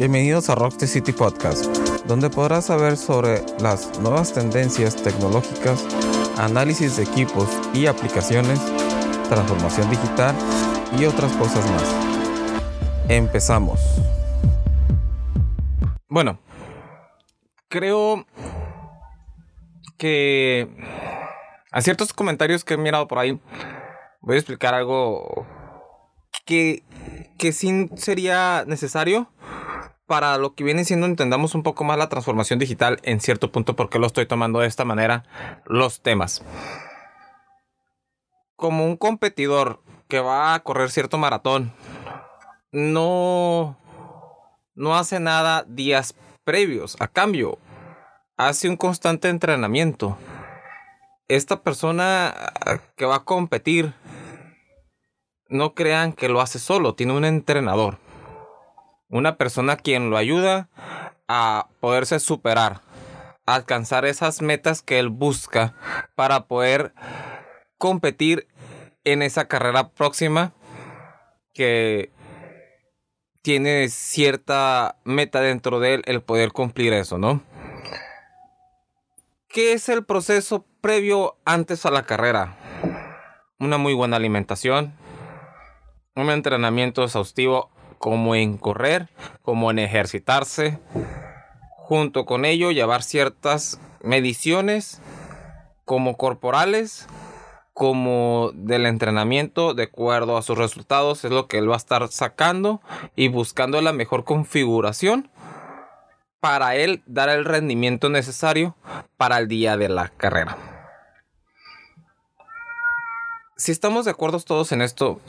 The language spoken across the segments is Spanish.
Bienvenidos a Rock the City Podcast, donde podrás saber sobre las nuevas tendencias tecnológicas, análisis de equipos y aplicaciones, transformación digital y otras cosas más. Empezamos. Bueno, creo que a ciertos comentarios que he mirado por ahí, voy a explicar algo que, que sí sería necesario para lo que viene siendo entendamos un poco más la transformación digital en cierto punto porque lo estoy tomando de esta manera los temas. Como un competidor que va a correr cierto maratón, no, no hace nada días previos. A cambio, hace un constante entrenamiento. Esta persona que va a competir, no crean que lo hace solo, tiene un entrenador una persona quien lo ayuda a poderse superar, a alcanzar esas metas que él busca para poder competir en esa carrera próxima que tiene cierta meta dentro de él el poder cumplir eso, ¿no? ¿Qué es el proceso previo antes a la carrera? Una muy buena alimentación, un entrenamiento exhaustivo como en correr, como en ejercitarse. Junto con ello, llevar ciertas mediciones como corporales, como del entrenamiento, de acuerdo a sus resultados, es lo que él va a estar sacando y buscando la mejor configuración para él dar el rendimiento necesario para el día de la carrera. Si estamos de acuerdo todos en esto,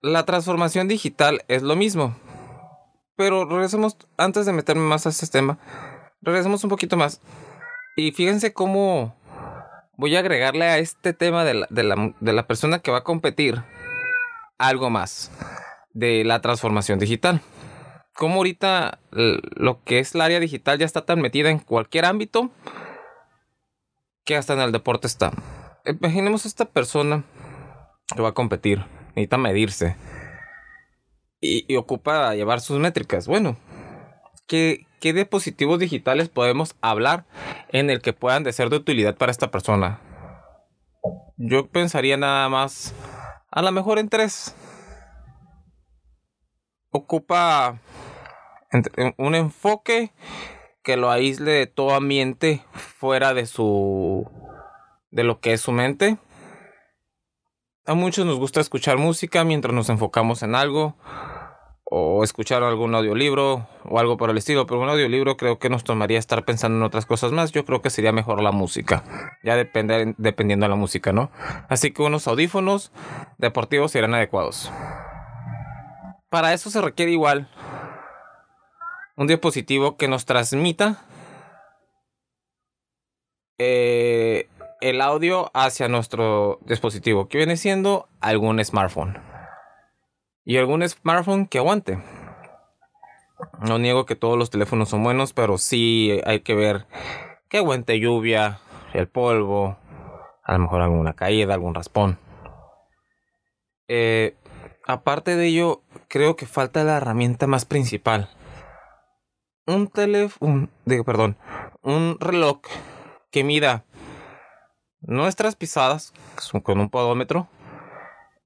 la transformación digital es lo mismo. Pero regresemos, antes de meterme más a este tema, regresemos un poquito más. Y fíjense cómo voy a agregarle a este tema de la, persona que va a competir algo más de la transformación digital. Como ahorita lo que es el área digital ya está tan metida en cualquier ámbito que hasta en el deporte está. Imaginemos esta persona que va a competir necesita medirse. Y, ocupa llevar sus métricas. Bueno, ¿qué, ¿qué dispositivos digitales podemos hablar en el que puedan de ser de utilidad para esta persona? Yo pensaría nada más, a lo mejor en tres. Ocupa un enfoque que lo aísle de todo ambiente fuera de su de lo que es su mente a muchos nos gusta escuchar música mientras nos enfocamos en algo o escuchar algún audiolibro o algo por el estilo, pero un audiolibro creo que nos tomaría estar pensando en otras cosas más. Yo creo que sería mejor la música, ya depende, dependiendo de la música, ¿no? Así que unos audífonos deportivos serían adecuados. Para eso se requiere igual un dispositivo que nos transmita eh, el audio hacia nuestro dispositivo, que viene siendo algún smartphone. Y algún smartphone que aguante. No niego que todos los teléfonos son buenos, pero sí hay que ver que aguante lluvia, el polvo, a lo mejor alguna caída, algún raspón. Eh, aparte de ello, creo que falta la herramienta más principal. Un teléfono, perdón, un reloj que mida nuestras pisadas con un podómetro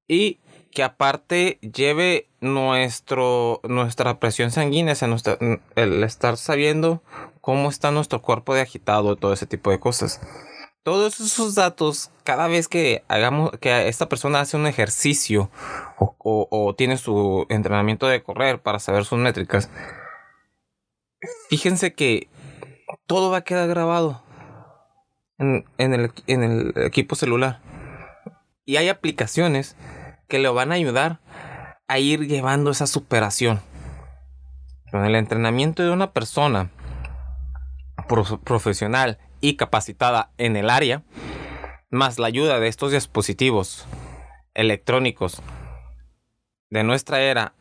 y que aparte lleve nuestro, nuestra presión sanguínea, el estar sabiendo cómo está nuestro cuerpo de agitado, todo ese tipo de cosas. Todos esos datos, cada vez que hagamos, que esta persona hace un ejercicio o, o tiene su entrenamiento de correr para saber sus métricas, fíjense que todo va a quedar grabado en, el, equipo celular. Y hay aplicaciones que le van a ayudar a ir llevando esa superación. Con el entrenamiento de una persona profesional y capacitada en el área, más la ayuda de estos dispositivos electrónicos de nuestra era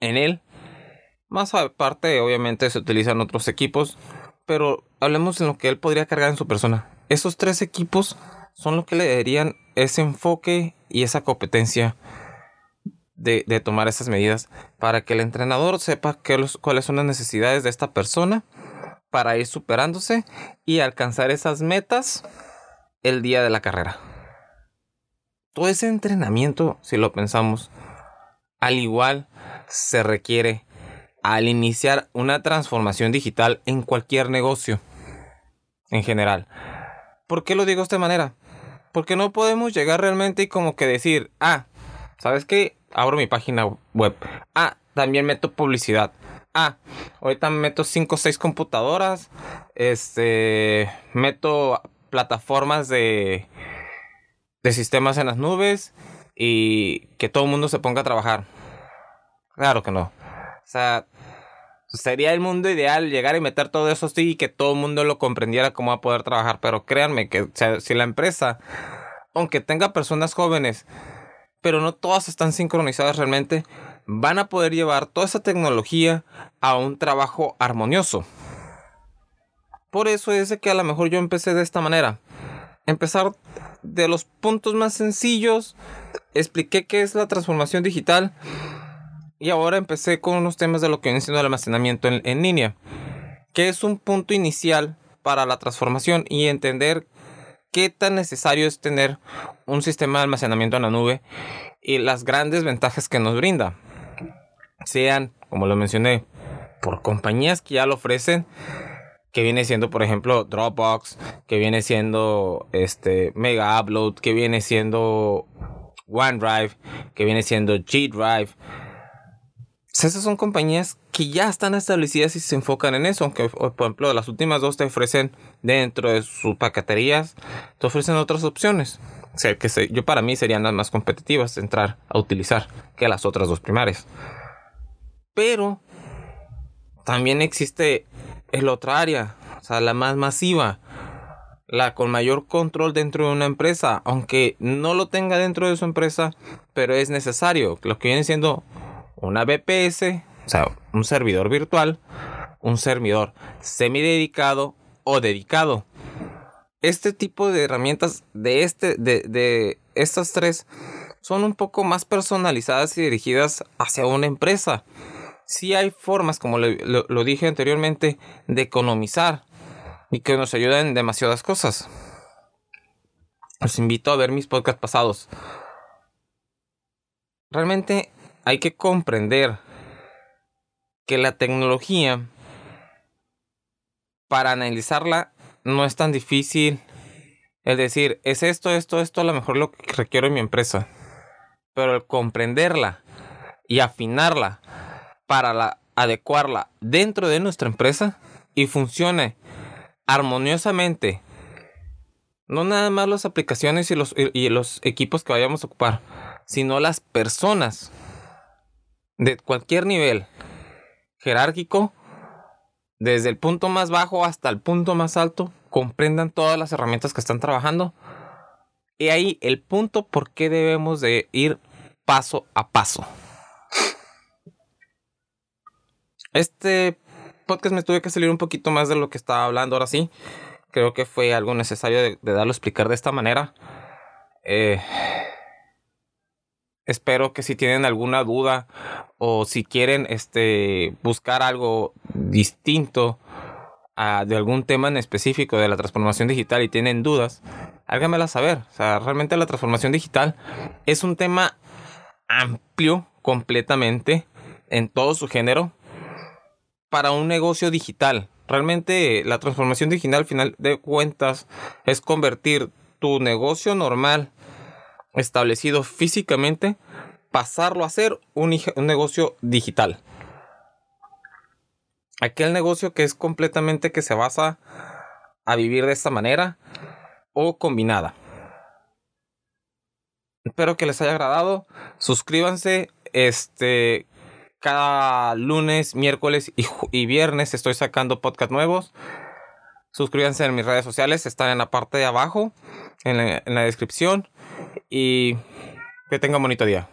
en él, más aparte obviamente se utilizan otros equipos pero hablemos en lo que él podría cargar en su persona. Esos tres equipos son los que le darían ese enfoque y esa competencia de, de tomar esas medidas para que el entrenador sepa qué los, cuáles son las necesidades de esta persona para ir superándose y alcanzar esas metas el día de la carrera. Todo ese entrenamiento, si lo pensamos, al igual se requiere al iniciar una transformación digital en cualquier negocio en general. ¿Por qué lo digo de esta manera? Porque no podemos llegar realmente y como que decir, ah, ¿sabes qué? Abro mi página web. Ah, también meto publicidad. Ah, ahorita meto 5 o 6 computadoras. Este, meto plataformas de, de sistemas en las nubes y que todo el mundo se ponga a trabajar. Claro que no. O sea, sería el mundo ideal llegar y meter todo eso así y que todo el mundo lo comprendiera cómo va a poder trabajar. Pero créanme que si la empresa, aunque tenga personas jóvenes, pero no todas están sincronizadas realmente, van a poder llevar toda esa tecnología a un trabajo armonioso. Por eso es que a lo mejor yo empecé de esta manera. Empezar de los puntos más sencillos, expliqué qué es la transformación digital y ahora empecé con unos temas de lo que viene siendo el almacenamiento en, línea, que es un punto inicial para la transformación y entender qué tan necesario es tener un sistema de almacenamiento en la nube y las grandes ventajas que nos brinda. Sean, como lo mencioné, por compañías que ya lo ofrecen, que viene siendo, por ejemplo, Dropbox, que viene siendo este Mega Upload, que viene siendo OneDrive, que viene siendo G Drive esas son compañías que ya están establecidas y se enfocan en eso. Aunque, por ejemplo, las últimas dos te ofrecen dentro de sus paqueterías, te ofrecen otras opciones. O sea, que yo para mí serían las más competitivas entrar a utilizar que las otras dos primarias. Pero también existe el otra área, o sea, la más masiva, la con mayor control dentro de una empresa, aunque no lo tenga dentro de su empresa, pero es necesario. Lo que viene siendo una BPS, o sea, un servidor virtual, un servidor semidedicado o dedicado. Este tipo de herramientas de, este, de, estas tres son un poco más personalizadas y dirigidas hacia una empresa. Sí hay formas, como lo, dije anteriormente, de economizar y que nos ayuden en demasiadas cosas. Os invito a ver mis podcasts pasados. Realmente hay que comprender que la tecnología, para analizarla, no es tan difícil. Es decir, es esto, esto, esto, a lo mejor lo que requiero en mi empresa. Pero el comprenderla y afinarla para adecuarla dentro de nuestra empresa y funcione armoniosamente. No nada más las aplicaciones y los, y los equipos que vayamos a ocupar, sino las personas de cualquier nivel jerárquico, desde el punto más bajo hasta el punto más alto, comprendan todas las herramientas que están trabajando. Y ahí el punto por qué debemos de ir paso a paso. Este podcast me tuve que salir un poquito más de lo que estaba hablando ahora sí. Creo que fue algo necesario de, de darlo a explicar de esta manera. Eh, espero que si tienen alguna duda o si quieren este, buscar algo distinto de algún tema en específico de la transformación digital y tienen dudas, háganmela saber. O sea, realmente la transformación digital es un tema amplio completamente en todo su género para un negocio digital. Realmente la transformación digital al final de cuentas es convertir tu negocio normal establecido físicamente, pasarlo a ser un, negocio digital. Aquel negocio que es completamente que se basa a vivir de esta manera o combinada. Espero que les haya agradado. Suscríbanse. Este. Cada lunes, miércoles y, viernes estoy sacando podcast nuevos. Suscríbanse en mis redes sociales. Están en la parte de abajo. en la descripción y que tenga un bonito día.